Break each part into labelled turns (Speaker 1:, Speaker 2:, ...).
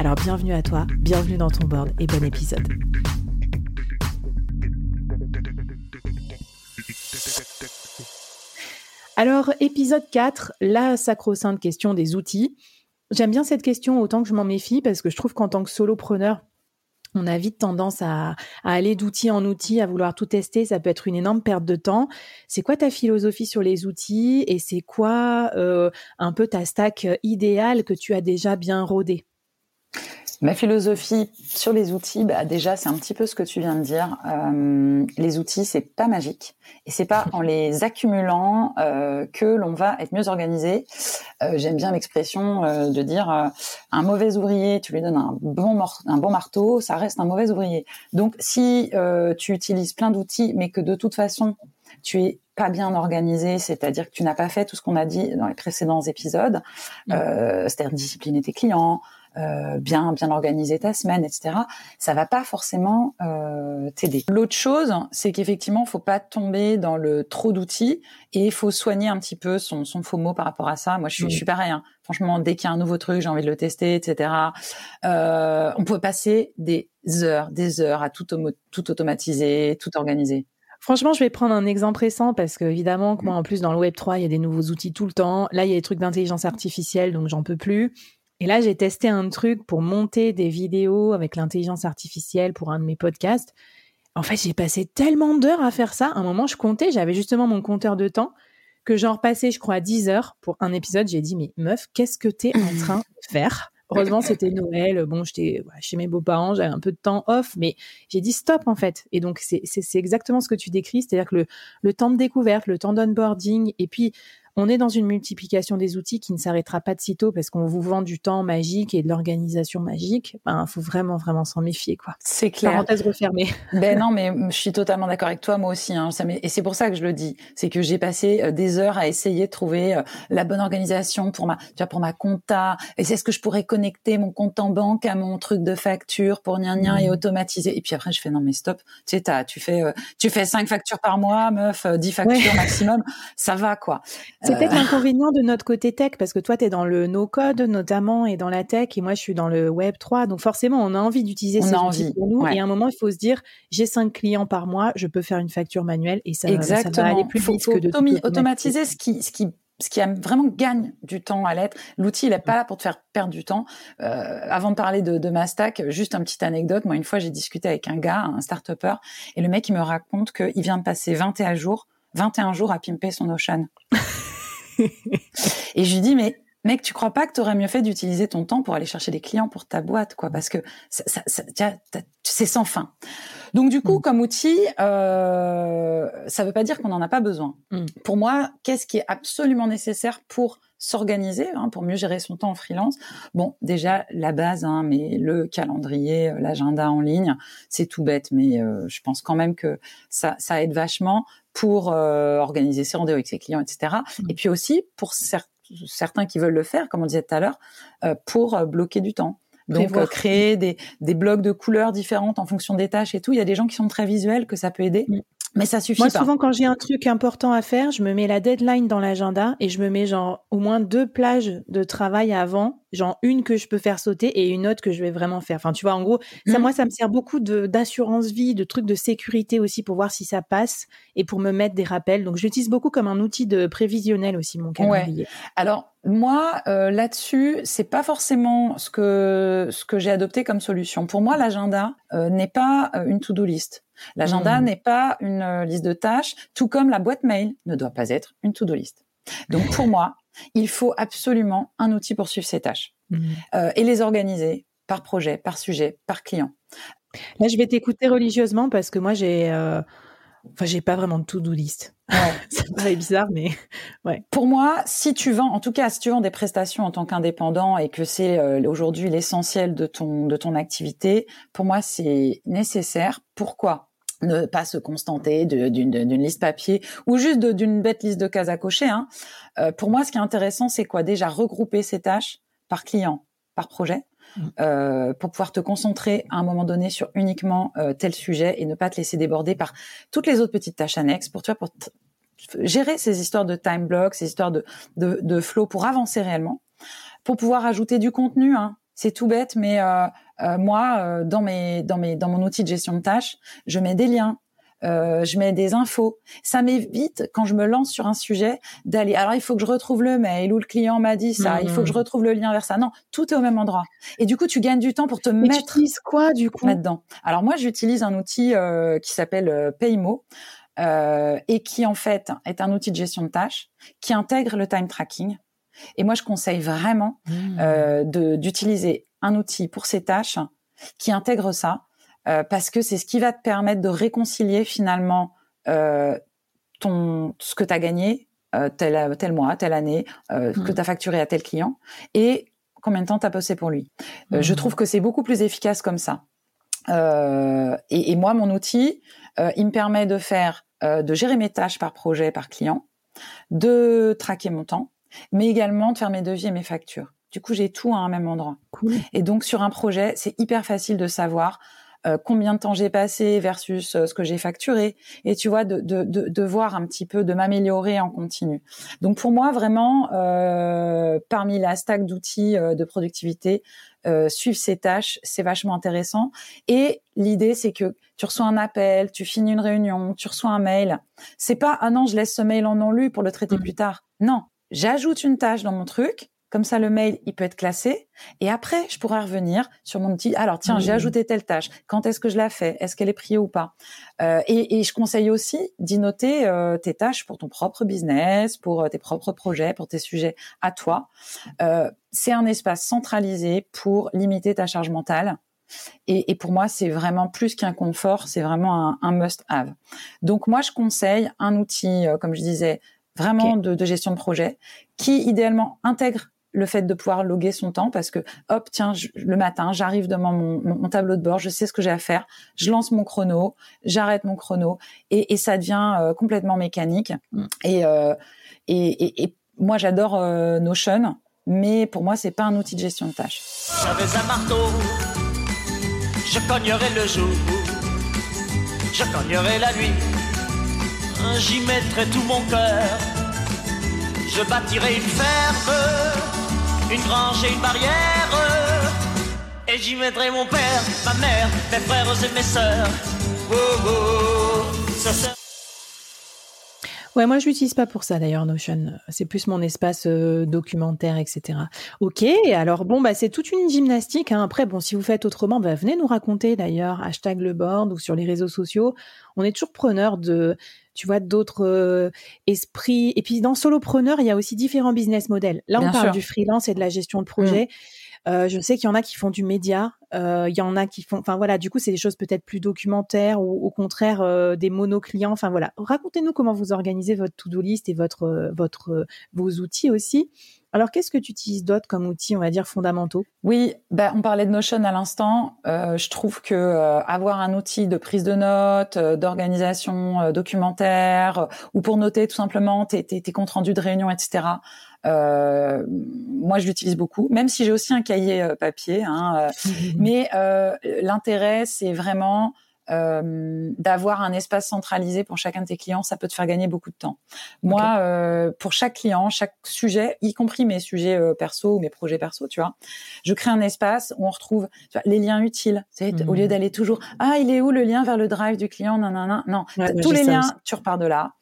Speaker 1: Alors bienvenue à toi, bienvenue dans ton board et bon épisode. Alors, épisode 4, la sacro-sainte question des outils. J'aime bien cette question autant que je m'en méfie parce que je trouve qu'en tant que solopreneur, on a vite tendance à, aller d'outil en outil, à vouloir tout tester. Ça peut être une énorme perte de temps. C'est quoi ta philosophie sur les outils et c'est quoi euh, un peu ta stack idéale que tu as déjà bien rodée?
Speaker 2: Ma philosophie sur les outils, bah déjà c'est un petit peu ce que tu viens de dire. Euh, les outils c'est pas magique et c'est pas en les accumulant euh, que l'on va être mieux organisé. Euh, J'aime bien l'expression de dire un mauvais ouvrier, tu lui donnes un bon un bon marteau, ça reste un mauvais ouvrier. Donc si tu utilises plein d'outils mais que de toute façon tu es pas bien organisé, c'est-à-dire que tu n'as pas fait tout ce qu'on a dit dans les précédents épisodes, mmh. c'est-à-dire discipliner tes clients, euh, bien bien organiser ta semaine, etc. Ça va pas forcément euh, t'aider. L'autre chose, c'est qu'effectivement, faut pas tomber dans le trop d'outils et il faut soigner un petit peu son, son faux mot par rapport à ça. Moi, je suis, je suis pareil. Hein. Franchement, dès qu'il y a un nouveau truc, j'ai envie de le tester, etc. Euh, on peut passer des heures, des heures à tout, tout automatiser, tout organiser.
Speaker 1: Franchement, je vais prendre un exemple récent parce que évidemment que moi, en plus, dans le Web 3, il y a des nouveaux outils tout le temps. Là, il y a des trucs d'intelligence artificielle, donc j'en peux plus. Et là, j'ai testé un truc pour monter des vidéos avec l'intelligence artificielle pour un de mes podcasts. En fait, j'ai passé tellement d'heures à faire ça. À un moment, je comptais, j'avais justement mon compteur de temps, que j'en repassais, je crois, 10 heures pour un épisode. J'ai dit, mais meuf, qu'est-ce que t'es en train de faire? Heureusement, c'était Noël. Bon, j'étais chez mes beaux-parents, j'avais un peu de temps off, mais j'ai dit stop en fait. Et donc, c'est exactement ce que tu décris, c'est-à-dire que le, le temps de découverte, le temps d'onboarding, et puis on est dans une multiplication des outils qui ne s'arrêtera pas de sitôt parce qu'on vous vend du temps magique et de l'organisation magique. Ben, faut vraiment, vraiment s'en méfier, quoi.
Speaker 2: C'est clair.
Speaker 1: Parenthèse refermée.
Speaker 2: Ben non, mais je suis totalement d'accord avec toi, moi aussi. Hein. Ça et c'est pour ça que je le dis. C'est que j'ai passé euh, des heures à essayer de trouver euh, la bonne organisation pour ma, tu vois, pour ma compta. Et c'est ce que je pourrais connecter mon compte en banque à mon truc de facture pour nien et mmh. automatiser. Et puis après, je fais non mais stop. Tu sais, tu fais, euh, tu fais cinq factures par mois, meuf, dix factures maximum. Ça va, quoi.
Speaker 1: C'est peut-être l'inconvénient de notre côté tech, parce que toi, tu es dans le no-code notamment et dans la tech, et moi, je suis dans le Web 3. Donc forcément, on a envie d'utiliser ces outils pour nous. Et à un moment, il faut se dire, j'ai cinq clients par mois, je peux faire une facture manuelle et ça,
Speaker 2: Exactement.
Speaker 1: ça va aller plus vite que de
Speaker 2: automatiser ce qui, ce qui ce qui vraiment gagne du temps à l'être. L'outil, il est pas là pour te faire perdre du temps. Euh, avant de parler de, de ma stack, juste une petite anecdote. Moi, une fois, j'ai discuté avec un gars, un start-upper, et le mec, il me raconte qu'il vient de passer 21 jours, 21 jours à pimper son Ocean. et je lui dis, mais mec, tu crois pas que tu aurais mieux fait d'utiliser ton temps pour aller chercher des clients pour ta boîte, quoi, parce que ça, ça, c'est sans fin. Donc du coup, mm. comme outil, euh, ça veut pas dire qu'on n'en a pas besoin. Mm. Pour moi, qu'est-ce qui est absolument nécessaire pour s'organiser, hein, pour mieux gérer son temps en freelance Bon, déjà la base, hein, mais le calendrier, euh, l'agenda en ligne, c'est tout bête, mais euh, je pense quand même que ça, ça aide vachement pour euh, organiser ses rendez-vous avec ses clients, etc. Mm. Et puis aussi pour certains qui veulent le faire, comme on disait tout à l'heure, euh, pour euh, bloquer du temps. Donc créer des, des blocs de couleurs différentes en fonction des tâches et tout. Il y a des gens qui sont très visuels que ça peut aider. Mais ça suffit
Speaker 1: Moi, souvent, quand j'ai un truc important à faire, je me mets la deadline dans l'agenda et je me mets genre au moins deux plages de travail avant genre une que je peux faire sauter et une autre que je vais vraiment faire. Enfin, tu vois, en gros, ça, mmh. moi, ça me sert beaucoup d'assurance vie, de trucs de sécurité aussi pour voir si ça passe et pour me mettre des rappels. Donc, j'utilise beaucoup comme un outil de prévisionnel aussi mon calendrier.
Speaker 2: Alors moi, euh, là-dessus, c'est pas forcément ce que ce que j'ai adopté comme solution. Pour moi, l'agenda euh, n'est pas euh, une to-do list. L'agenda mmh. n'est pas une euh, liste de tâches, tout comme la boîte mail ne doit pas être une to-do list. Donc pour moi, il faut absolument un outil pour suivre ces tâches mmh. euh, et les organiser par projet, par sujet, par client.
Speaker 1: Là, je vais t'écouter religieusement parce que moi, j'ai, euh, Enfin, j'ai pas vraiment de to-do list. Ouais. ça paraît bizarre, mais ouais.
Speaker 2: Pour moi, si tu vends, en tout cas, si tu vends des prestations en tant qu'indépendant et que c'est euh, aujourd'hui l'essentiel de ton de ton activité, pour moi, c'est nécessaire. Pourquoi? Ne pas se constanter d'une liste papier ou juste d'une bête liste de cases à cocher. Hein. Euh, pour moi, ce qui est intéressant, c'est quoi? Déjà regrouper ces tâches par client, par projet. Mm. Euh, pour pouvoir te concentrer à un moment donné sur uniquement euh, tel sujet et ne pas te laisser déborder par toutes les autres petites tâches annexes pour toi pour gérer ces histoires de time block, ces histoires de, de, de flow pour avancer réellement, pour pouvoir ajouter du contenu. Hein. C'est tout bête, mais euh, moi, euh, dans mes, dans mes, dans mon outil de gestion de tâches, je mets des liens, euh, je mets des infos. Ça m'évite quand je me lance sur un sujet d'aller. Alors il faut que je retrouve le mail où le client m'a dit ça. Il faut que je mmh. retrouve le lien vers ça. Non, tout est au même endroit. Et du coup, tu gagnes du temps pour te
Speaker 1: Mais
Speaker 2: mettre. Tu
Speaker 1: utilises quoi du coup?
Speaker 2: là-dedans Alors moi, j'utilise un outil euh, qui s'appelle euh, Paymo. Euh, et qui en fait est un outil de gestion de tâches qui intègre le time tracking. Et moi, je conseille vraiment mmh. euh, d'utiliser un outil pour ces tâches qui intègre ça euh, parce que c'est ce qui va te permettre de réconcilier finalement euh, ton ce que tu as gagné euh, tel, tel mois, telle année, euh, mmh. que tu as facturé à tel client et combien de temps tu as bossé pour lui. Euh, je mmh. trouve que c'est beaucoup plus efficace comme ça. Et, et, moi, mon outil, il me permet de faire, de gérer mes tâches par projet, par client, de traquer mon temps, mais également de faire mes devis et mes factures. Du coup, j'ai tout à un même endroit. Cool. Et donc, sur un projet, c'est hyper facile de savoir euh, combien de temps j'ai passé versus euh, ce que j'ai facturé, et tu vois, de, de, de, de, voir un petit peu, de m'améliorer en continu. Donc pour moi, vraiment, euh, parmi la stack d'outils de productivité, suivre ces tâches, c'est vachement intéressant. Et l'idée, c'est que tu reçois un appel, tu finis une réunion, tu reçois un mail. C'est pas ah non, je laisse ce mail en non lu pour le traiter mmh. plus tard. Non, j'ajoute une tâche dans mon truc comme ça, le mail, il peut être classé. Et après, je pourrais revenir sur mon petit. Alors, tiens, j'ai mmh. ajouté telle tâche. Quand est-ce que je la fais? Est-ce qu'elle est priée ou pas? Euh, et, et, je conseille aussi d'y noter euh, tes tâches pour ton propre business, pour euh, tes propres projets, pour tes sujets à toi. Euh, c'est un espace centralisé pour limiter ta charge mentale. Et, et pour moi, c'est vraiment plus qu'un confort, c'est vraiment un, un must-have. Donc moi, je conseille un outil, euh, comme je disais, vraiment de, de gestion de projet, qui idéalement intègre le fait de pouvoir loguer son temps parce que hop tiens le matin j'arrive devant mon, mon, tableau de bord je sais ce que j'ai à faire je lance mon chrono j'arrête mon chrono et, et ça devient euh, complètement mécanique. Mm. euh, et, et, et, moi j'adore euh, Notion mais pour moi c'est pas un outil de gestion de tâches. J'avais un marteau je cognerai le jour je cognerai la nuit j'y mettrai tout mon cœur je bâtirai une ferme une grange et une barrière. Et j'y mettrai mon père, ma mère, mes frères et mes sœurs. Ça, Ouais, moi je l'utilise pas pour ça d'ailleurs Notion. C'est plus mon espace euh, documentaire, etc. Ok, alors bon bah c'est toute une gymnastique. Hein. Après bon, si vous faites autrement, bah, venez nous raconter d'ailleurs hashtag le board ou sur les réseaux sociaux. On est toujours preneur de tu vois, d'autres euh, esprits. Et puis dans solopreneur, il y a aussi différents business models. Là, on parle du freelance et de la gestion de projet. Mmh. Euh, je sais qu'il y en a qui font du média, euh, il y en a qui font, enfin voilà, du coup c'est des choses peut-être plus documentaires ou au contraire euh, des monoclients. Enfin voilà, racontez-nous comment vous organisez votre to-do list et votre euh, votre vos outils aussi. Alors, qu'est-ce que tu utilises d'autres comme outils, on va dire, fondamentaux? Oui, bah, on parlait de Notion à l'instant. Euh, je trouve que euh, avoir un outil de prise de notes, euh, d'organisation euh, documentaire, ou pour noter tout simplement tes, tes, tes comptes rendus de réunion, etc., moi, je l'utilise beaucoup, même si j'ai aussi un cahier papier. Hein, mais l'intérêt, c'est vraiment euh, d'avoir un espace centralisé pour chacun de tes clients, ça peut te faire gagner beaucoup de temps. Moi, euh, pour chaque client, chaque sujet, y compris mes sujets euh, perso ou mes projets perso, tu vois, je crée un espace où on retrouve tu vois, les liens utiles. Tu sais, Au lieu mmh. d'aller toujours, ah, il est où le lien vers le drive du client? Non, non, non, non. Tous les liens, tu repars de là.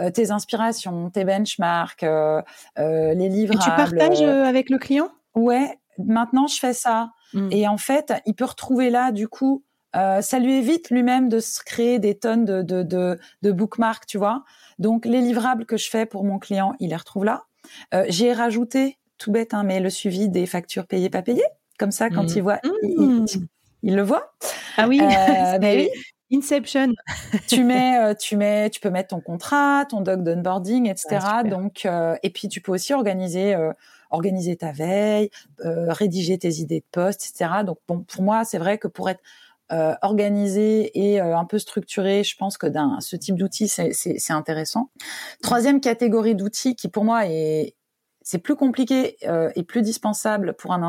Speaker 2: Euh, tes inspirations, tes benchmarks, euh, les livres.
Speaker 1: Et tu partages avec le client?
Speaker 2: Ouais. Maintenant, je fais ça. Mmh. Et en fait, il peut retrouver là, du coup, euh, ça lui évite lui-même de se créer des tonnes de, de, de, de bookmarks, tu vois. Donc les livrables que je fais pour mon client, il les retrouve là. Euh, j'ai rajouté, tout bête, hein, mais le suivi des factures payées pas payées. Comme ça, quand mmh. il voit, il, mmh. le voit.
Speaker 1: Ah oui. Euh,
Speaker 2: ben oui.
Speaker 1: Inception.
Speaker 2: tu mets, tu mets, tu peux mettre ton contrat, ton doc d'onboarding, etc. Donc, et puis tu peux aussi organiser organiser ta veille, rédiger tes idées de poste, etc. Donc bon, pour moi, c'est vrai que pour être euh, organisé et euh, un peu structuré, je pense que d'un ce type d'outil c'est intéressant. Troisième catégorie d'outils qui pour moi est c'est plus compliqué euh, et plus dispensable pour un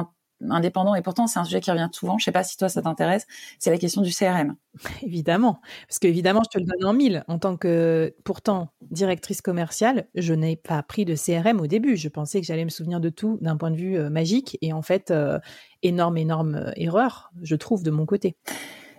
Speaker 2: indépendant et pourtant c'est un sujet qui revient souvent. Je sais pas si toi ça t'intéresse. C'est la question du CRM.
Speaker 1: Évidemment, parce qu'évidemment je te le donne en mille. En tant que pourtant directrice commerciale, je n'ai pas pris de CRM au début. Je pensais que j'allais me souvenir de tout d'un point de vue euh, magique et en fait euh, énorme énorme euh, erreur, je trouve de mon côté.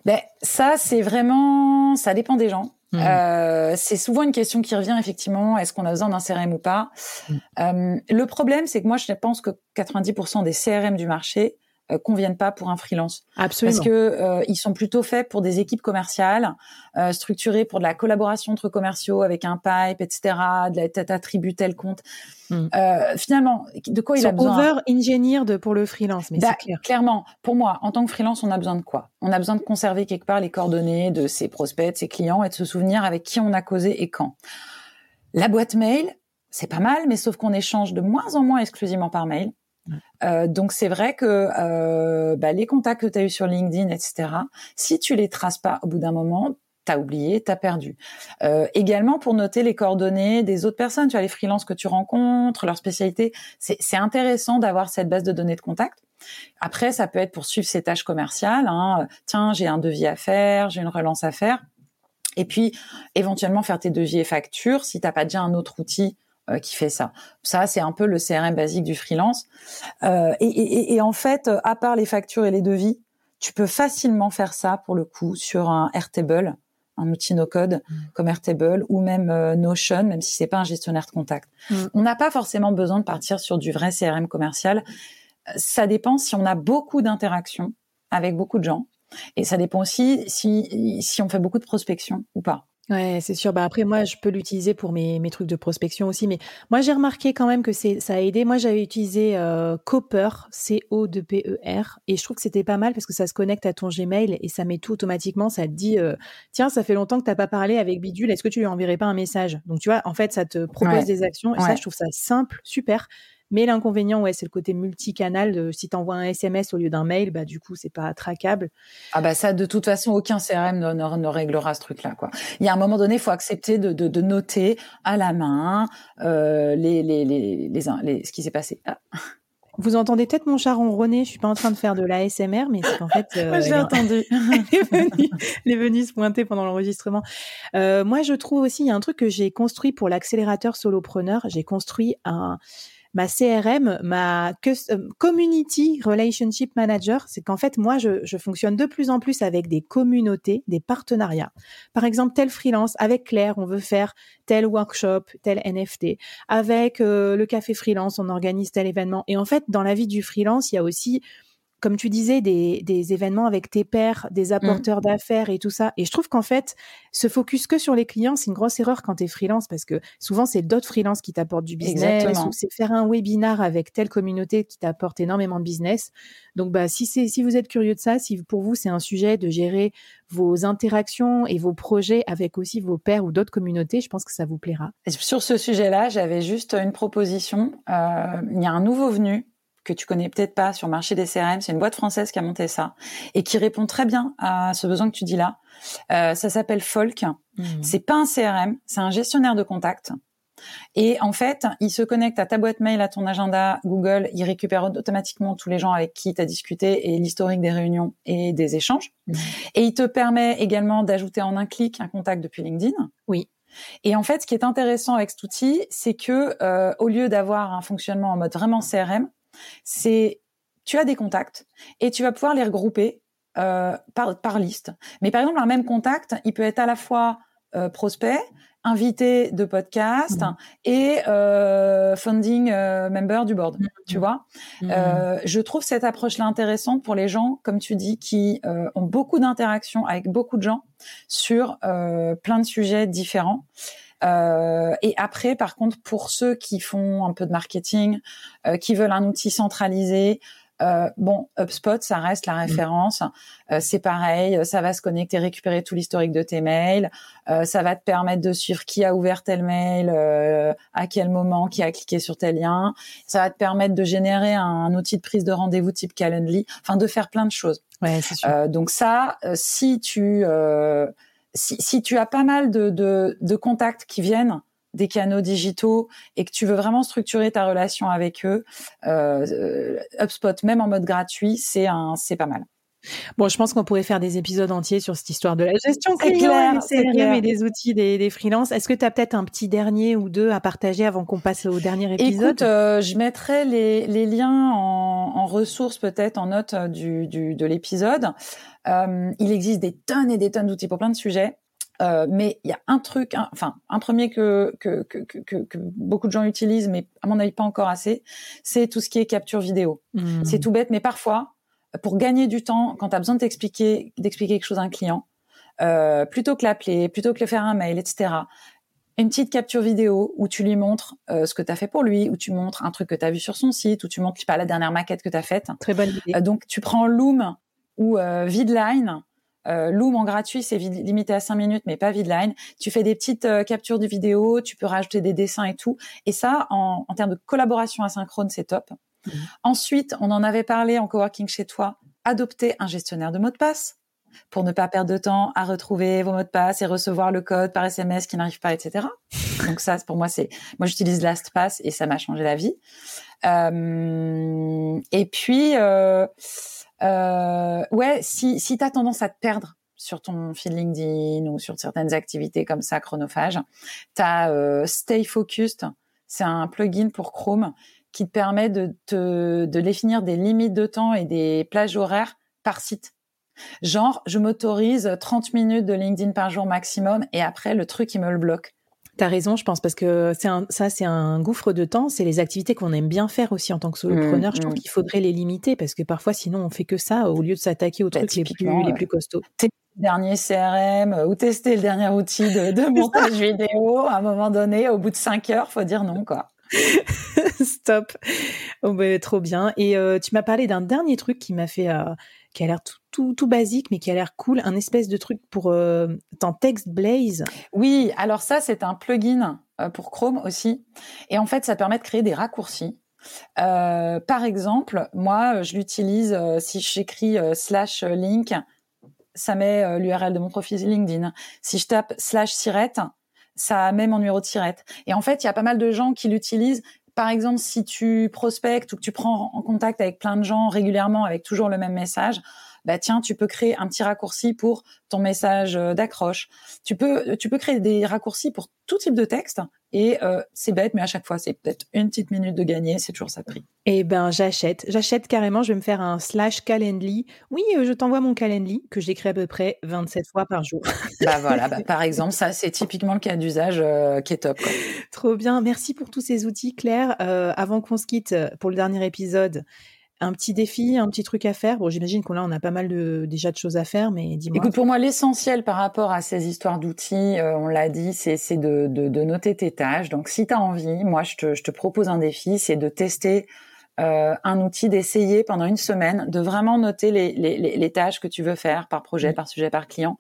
Speaker 2: Ben ça c'est vraiment ça dépend des gens. Mmh. Euh, c'est souvent une question qui revient effectivement. Est-ce qu'on a besoin d'un CRM ou pas? Mmh. euh, Le problème, c'est que moi, je pense que 90% des CRM du marché conviennent pas pour un freelance.
Speaker 1: Absolument.
Speaker 2: Parce que euh, ils sont plutôt faits pour des équipes commerciales, euh, structurées pour de la collaboration entre commerciaux avec un pipe, etc. De la tête attribue tel compte. Hmm. Euh, finalement, de quoi il a besoin?
Speaker 1: over engineer de pour le freelance, mais c'est bah, clair.
Speaker 2: Clairement, pour moi, en tant que freelance, on a besoin de quoi? On a besoin de conserver quelque part les coordonnées de ses prospects, de ses clients, et de se souvenir avec qui on a causé et quand. La boîte mail, c'est pas mal, mais sauf qu'on échange de moins en moins exclusivement par mail. Euh, donc c'est vrai que euh, bah, les contacts que tu as eu sur LinkedIn, etc., si tu les traces pas au bout d'un moment, t'as oublié, t'as perdu. Euh, également pour noter les coordonnées des autres personnes, tu as les freelances que tu rencontres, leur spécialité. C'est intéressant d'avoir cette base de données de contact. Après, ça peut être pour suivre ses tâches commerciales. Hein. Tiens, j'ai un devis à faire, j'ai une relance à faire. Et puis, éventuellement, faire tes devis et factures si t'as pas déjà un autre outil euh, qui fait ça. Ça, c'est un peu le CRM basique du freelance. Euh, et, et, et, en fait, à part les factures et les devis, tu peux facilement faire ça pour le coup sur un Airtable, un outil no-code mm. comme Airtable ou même euh, Notion, même si c'est pas un gestionnaire de contact. Mm. On n'a pas forcément besoin de partir sur du vrai CRM commercial. Ça dépend si on a beaucoup d'interactions avec beaucoup de gens. Et ça dépend aussi si, si on fait beaucoup de prospection ou pas.
Speaker 1: Ouais, c'est sûr. Bah après, moi, je peux l'utiliser pour mes, mes trucs de prospection aussi. Mais moi, j'ai remarqué quand même que c'est ça a aidé. Moi, j'avais utilisé euh, Copper, C-O-2-P-E-R, et je trouve que c'était pas mal parce que ça se connecte à ton Gmail et ça met tout automatiquement. Ça te dit, euh, tiens, ça fait longtemps que t'as pas parlé avec Bidule. Est-ce que tu lui enverrais pas un message? Donc, tu vois, en fait, ça te propose des actions. Et ça, je trouve ça simple, super. Mais l'inconvénient, ouais, c'est le côté multicanal. si tu envoies un SMS au lieu d'un mail, bah du coup, c'est pas traquable.
Speaker 2: Ah bah ça, de toute façon, aucun CRM ne, ne, réglera ce truc-là, quoi. Il y a un moment donné, il faut accepter de, de, de, noter à la main euh, les, les, les, les, ce qui s'est passé. Ah.
Speaker 1: Vous entendez peut-être mon chat ronronner. Je suis pas en train de faire de l'ASMR, mais c'est qu'en fait,
Speaker 2: euh, j'ai entendu.
Speaker 1: elle est venue se pointer pendant l'enregistrement. Euh, moi, je trouve aussi il y a un truc que j'ai construit pour l'accélérateur solopreneur. J'ai construit un ma CRM, ma euh, Community Relationship Manager, c'est qu'en fait, moi, je, fonctionne de plus en plus avec des communautés, des partenariats. Par exemple, tel freelance, avec Claire, on veut faire tel workshop, tel NFT. Avec euh, le café freelance, on organise tel événement. Et en fait, dans la vie du freelance, il y a aussi comme tu disais, des, des, événements avec tes pairs, des mmh. apporteurs d'affaires et tout ça. Et je trouve qu'en fait, se focus que sur les clients, c'est une grosse erreur quand tu es freelance parce que souvent, c'est d'autres freelances qui t'apportent du business ou c'est faire un webinar avec telle communauté qui t'apporte énormément de business. Donc, bah, si, c'est, si vous êtes curieux de ça, si pour vous, c'est un sujet de gérer vos interactions et vos projets avec aussi vos pairs ou d'autres communautés, je pense que ça vous plaira.
Speaker 2: sur ce sujet-là, j'avais juste une proposition. Euh, il y a un nouveau venu que tu connais peut-être pas sur le marché des CRM. C'est une boîte française qui a monté ça et qui répond très bien à ce besoin que tu dis là. Euh, ça s'appelle Folk. Mmh. C'est pas un CRM, c'est un gestionnaire de contact. Et en fait, il se connecte à ta boîte mail, à ton agenda Google. Il récupère automatiquement tous les gens avec qui tu as discuté et l'historique des réunions et des échanges. Mmh. Et il te permet également d'ajouter en un clic un contact depuis LinkedIn.
Speaker 1: Oui.
Speaker 2: Et en fait, ce qui est intéressant avec cet outil, c'est que euh, au lieu d'avoir un fonctionnement en mode vraiment CRM, c'est tu as des contacts et tu vas pouvoir les regrouper euh, par, par liste. Mais par exemple, un même contact, il peut être à la fois euh, prospect, invité de podcast mmh. et euh, funding euh, member du board. Mmh. Tu vois, mmh. euh, je trouve cette approche-là intéressante pour les gens, comme tu dis, qui euh, ont beaucoup d'interactions avec beaucoup de gens sur plein de sujets différents. Euh, et après, par contre, pour ceux qui font un peu de marketing, euh, qui veulent un outil centralisé, Euh, bon, HubSpot, ça reste la mmh. référence. Euh, c'est pareil, ça va se connecter, récupérer tout l'historique de tes mails. Euh, ça va te permettre de suivre qui a ouvert tel mail, à quel moment, qui a cliqué sur tel lien. Ça va te permettre de générer un, outil de prise de rendez-vous type Calendly, enfin de faire plein de choses.
Speaker 1: Ouais, sûr.
Speaker 2: donc ça, si tu si, tu as pas mal de, contacts qui viennent des canaux digitaux et que tu veux vraiment structurer ta relation avec eux, euh, HubSpot, même en mode gratuit, c'est un, c'est pas mal.
Speaker 1: Bon, je pense qu'on pourrait faire des épisodes entiers sur cette histoire de la gestion client, clair, et des outils des, des freelances. Est-ce que tu as peut-être un petit dernier ou deux à partager avant qu'on passe au dernier épisode?
Speaker 2: Écoute, euh, je mettrai les, les liens en, en ressources peut-être en note du, du, de l'épisode. Euh, il existe des tonnes et des tonnes d'outils pour plein de sujets. Euh, mais il y a un truc, enfin un premier que que, que, que, que, beaucoup de gens utilisent, mais à mon avis pas encore assez, c'est tout ce qui est capture vidéo. Mmh. C'est tout bête, mais parfois, pour gagner du temps, quand tu as besoin d'expliquer quelque chose à un client, euh, plutôt que l'appeler, plutôt que le faire un mail, etc. Une petite capture vidéo où tu lui montres euh, ce que tu as fait pour lui, où tu montres un truc que tu as vu sur son site, où tu montres pas la dernière maquette que tu as faite.
Speaker 1: Très bonne idée.
Speaker 2: Euh, donc tu prends Loom ou Vidline Loom en gratuit, c'est limité à 5 minutes, mais pas Vidline. Tu fais des petites captures de vidéo, tu peux rajouter des dessins et tout. Et ça, en, en termes de collaboration asynchrone, c'est top. Mmh. Ensuite, on en avait parlé en coworking chez toi, adopter un gestionnaire de mots de passe pour ne pas perdre de temps à retrouver vos mots de passe et recevoir le code par SMS qui n'arrive pas, etc. Donc ça, pour moi, c'est moi j'utilise LastPass et ça m'a changé la vie. Euh, et puis euh, euh, ouais, si, si tu as tendance à te perdre sur ton fil LinkedIn ou sur certaines activités comme ça chronophages, tu as euh, Stay Focused, c'est un plugin pour Chrome qui te permet de, te, de définir des limites de temps et des plages horaires par site. Genre, je m'autorise 30 minutes de LinkedIn par jour maximum et après, le truc, il me le bloque.
Speaker 1: T'as raison, je pense, parce que c'est un, ça, c'est un gouffre de temps. C'est les activités qu'on aime bien faire aussi en tant que solopreneur. Mmh, je trouve mmh. qu'il faudrait les limiter parce que parfois, sinon, on fait que ça au lieu de s'attaquer aux bah, trucs les plus, les plus costauds.
Speaker 2: Tester le dernier CRM ou tester le dernier outil de, de montage vidéo, à un moment donné, au bout de cinq heures, faut dire non, quoi.
Speaker 1: Stop. Oh, bah, trop bien. Et euh, tu m'as parlé d'un dernier truc qui m'a fait, euh, qui a l'air tout, tout, tout, basique, mais qui a l'air cool, un espèce de truc pour euh, ton Text Blaze.
Speaker 2: Oui, alors ça, c'est un plugin pour Chrome aussi. Et en fait, ça permet de créer des raccourcis. Par exemple, moi, je l'utilise si j'écris slash link, ça met l'URL de mon profil LinkedIn. Si je tape slash sirette, ça met mon numéro de sirette. Et en fait, il y a pas mal de gens qui l'utilisent par exemple, si tu prospectes ou que tu prends en contact avec plein de gens régulièrement avec toujours le même message, bah tiens, tu peux créer un petit raccourci pour ton message euh, d'accroche. Tu peux, tu peux créer des raccourcis pour tout type de texte. Et euh, c'est bête, mais à chaque fois, c'est peut-être une petite minute de gagner. C'est toujours ça de prix.
Speaker 1: Eh ben, j'achète. J'achète carrément. Je vais me faire un slash Calendly. Oui, euh, je t'envoie mon Calendly que j'écris à peu près 27 fois par jour.
Speaker 2: bah voilà. Bah, par exemple, ça, c'est typiquement le cas d'usage euh, qui est top. Quoi.
Speaker 1: Trop bien. Merci pour tous ces outils, Claire. avant qu'on se quitte pour le dernier épisode, un petit défi, un petit truc à faire. Bon, j'imagine qu'on on a pas mal de déjà de choses à faire, mais dis-moi.
Speaker 2: Écoute, pour moi, l'essentiel par rapport à ces histoires d'outils, euh, on l'a dit, c'est de, de, noter tes tâches. Donc, si tu as envie, moi, je te propose un défi, c'est de tester euh, un outil d'essayer pendant une semaine, de vraiment noter les, les, les, tâches que tu veux faire par projet, par sujet, par client,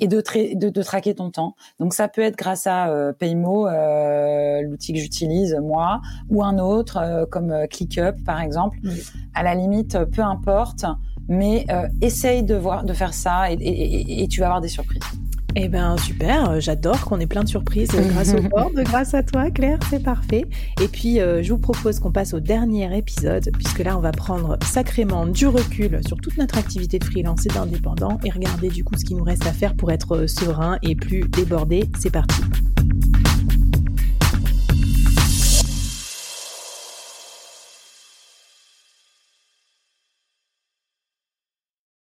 Speaker 2: et de, de, de, traquer ton temps. Donc ça peut être grâce à euh, Paymo, euh, l'outil que j'utilise moi, ou un autre euh, comme euh, ClickUp par exemple. À la limite, peu importe, mais essaye de voir, de faire ça, et, et, et tu vas avoir des surprises.
Speaker 1: Eh ben super, euh, j'adore qu'on ait plein de surprises euh, grâce au board, grâce à toi Claire, c'est parfait. Et puis euh, je vous propose qu'on passe au dernier épisode, puisque là on va prendre sacrément du recul sur toute notre activité de freelance et d'indépendant et regarder du coup ce qu'il nous reste à faire pour être serein et plus débordé. C'est parti.